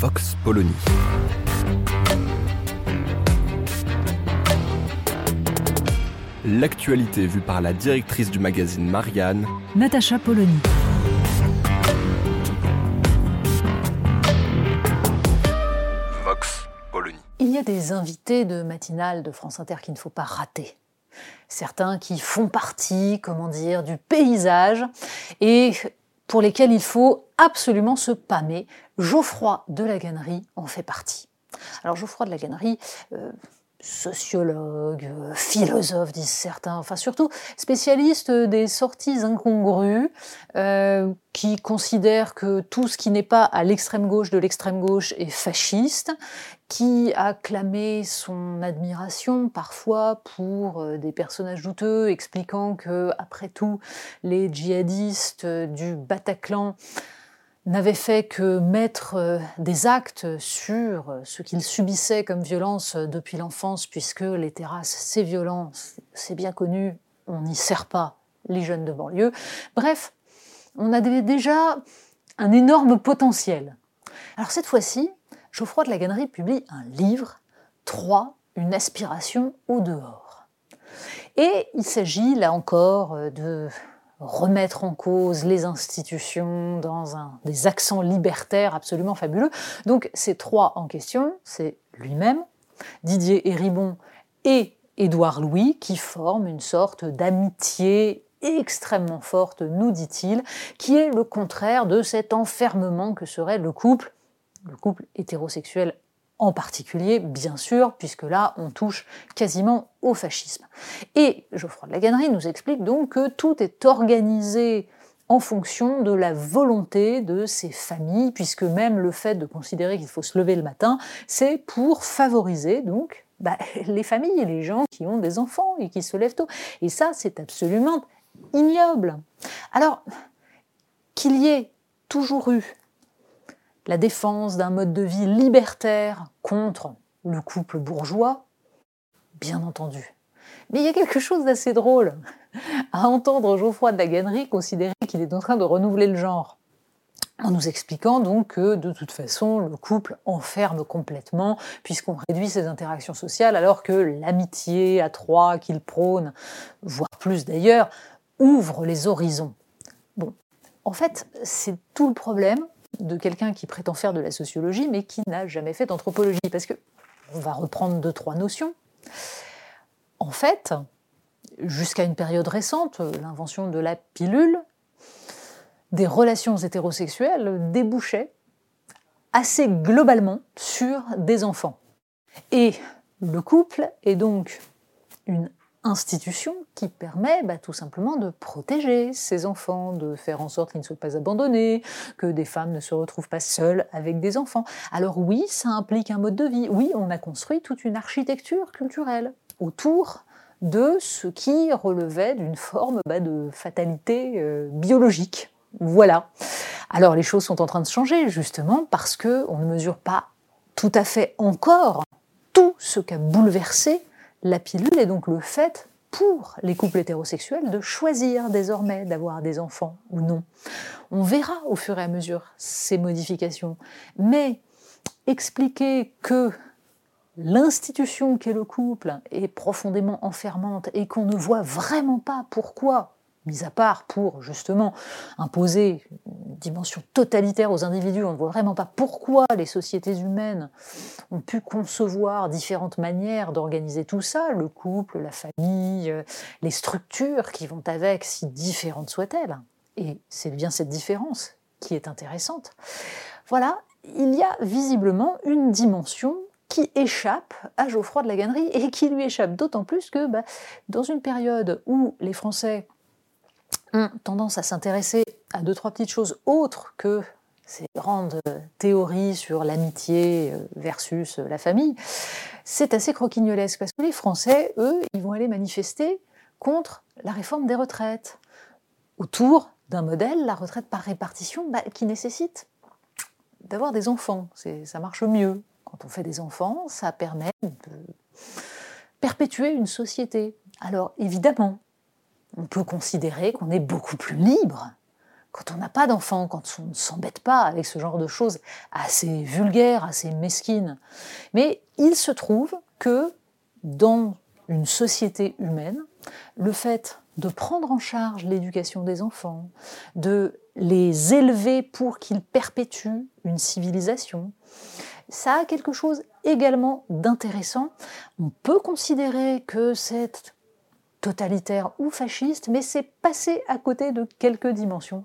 Vox Polony. L'actualité vue par la directrice du magazine Marianne, Natacha Polony. Vox Polony. Il y a des invités de matinale de France Inter qu'il ne faut pas rater. Certains qui font partie, comment dire, du paysage et pour lesquels il faut absolument se pâmer. Geoffroy de la Gannerie en fait partie. Alors Geoffroy de la Gannerie, euh, sociologue, philosophe, disent certains, enfin surtout spécialiste des sorties incongrues, euh, qui considère que tout ce qui n'est pas à l'extrême gauche de l'extrême gauche est fasciste, qui a clamé son admiration parfois pour euh, des personnages douteux, expliquant que, après tout, les djihadistes du Bataclan n'avaient fait que mettre euh, des actes sur ce qu'ils subissaient comme violence depuis l'enfance, puisque les terrasses, c'est violent, c'est bien connu, on n'y sert pas les jeunes de banlieue. Bref, on avait déjà un énorme potentiel. Alors cette fois-ci, Geoffroy de la Gannerie publie un livre, 3, une aspiration au dehors. Et il s'agit là encore euh, de remettre en cause les institutions dans des accents libertaires absolument fabuleux. Donc ces trois en question, c'est lui-même, Didier Héribon et Édouard Louis, qui forment une sorte d'amitié extrêmement forte, nous dit-il, qui est le contraire de cet enfermement que serait le couple, le couple hétérosexuel en particulier, bien sûr, puisque là, on touche quasiment au fascisme. Et Geoffroy de la Gannerie nous explique donc que tout est organisé en fonction de la volonté de ces familles, puisque même le fait de considérer qu'il faut se lever le matin, c'est pour favoriser donc bah, les familles, les gens qui ont des enfants et qui se lèvent tôt. Et ça, c'est absolument ignoble. Alors, qu'il y ait toujours eu la défense d'un mode de vie libertaire contre le couple bourgeois, bien entendu. Mais il y a quelque chose d'assez drôle à entendre Geoffroy de la Gannerie considérer qu'il est en train de renouveler le genre, en nous expliquant donc que de toute façon le couple enferme complètement puisqu'on réduit ses interactions sociales alors que l'amitié à trois qu'il prône, voire plus d'ailleurs, ouvre les horizons. Bon, en fait, c'est tout le problème de quelqu'un qui prétend faire de la sociologie mais qui n'a jamais fait d'anthropologie. Parce que, on va reprendre deux, trois notions. En fait, jusqu'à une période récente, l'invention de la pilule, des relations hétérosexuelles débouchaient assez globalement sur des enfants. Et le couple est donc une institution qui permet bah, tout simplement de protéger ces enfants, de faire en sorte qu'ils ne soient pas abandonnés, que des femmes ne se retrouvent pas seules avec des enfants. Alors oui, ça implique un mode de vie. Oui, on a construit toute une architecture culturelle autour de ce qui relevait d'une forme bah, de fatalité euh, biologique. Voilà. Alors les choses sont en train de changer justement parce que on ne mesure pas tout à fait encore tout ce qu'a bouleversé la pilule est donc le fait pour les couples hétérosexuels de choisir désormais d'avoir des enfants ou non. On verra au fur et à mesure ces modifications. Mais expliquer que l'institution qu'est le couple est profondément enfermante et qu'on ne voit vraiment pas pourquoi mis à part pour justement imposer dimension totalitaire aux individus, on ne voit vraiment pas pourquoi les sociétés humaines ont pu concevoir différentes manières d'organiser tout ça, le couple, la famille, euh, les structures qui vont avec, si différentes soient-elles. Et c'est bien cette différence qui est intéressante. Voilà, il y a visiblement une dimension qui échappe à Geoffroy de la Gannerie et qui lui échappe d'autant plus que bah, dans une période où les Français ont tendance à s'intéresser à deux, trois petites choses autres que ces grandes théories sur l'amitié euh, versus la famille, c'est assez croquignolesque parce que les Français, eux, ils vont aller manifester contre la réforme des retraites, autour d'un modèle, la retraite par répartition, bah, qui nécessite d'avoir des enfants. Ça marche mieux. Quand on fait des enfants, ça permet de perpétuer une société. Alors évidemment, on peut considérer qu'on est beaucoup plus libre quand on n'a pas d'enfants, quand on ne s'embête pas avec ce genre de choses assez vulgaires, assez mesquines. Mais il se trouve que dans une société humaine, le fait de prendre en charge l'éducation des enfants, de les élever pour qu'ils perpétuent une civilisation, ça a quelque chose également d'intéressant. On peut considérer que c'est totalitaire ou fasciste, mais c'est passé à côté de quelques dimensions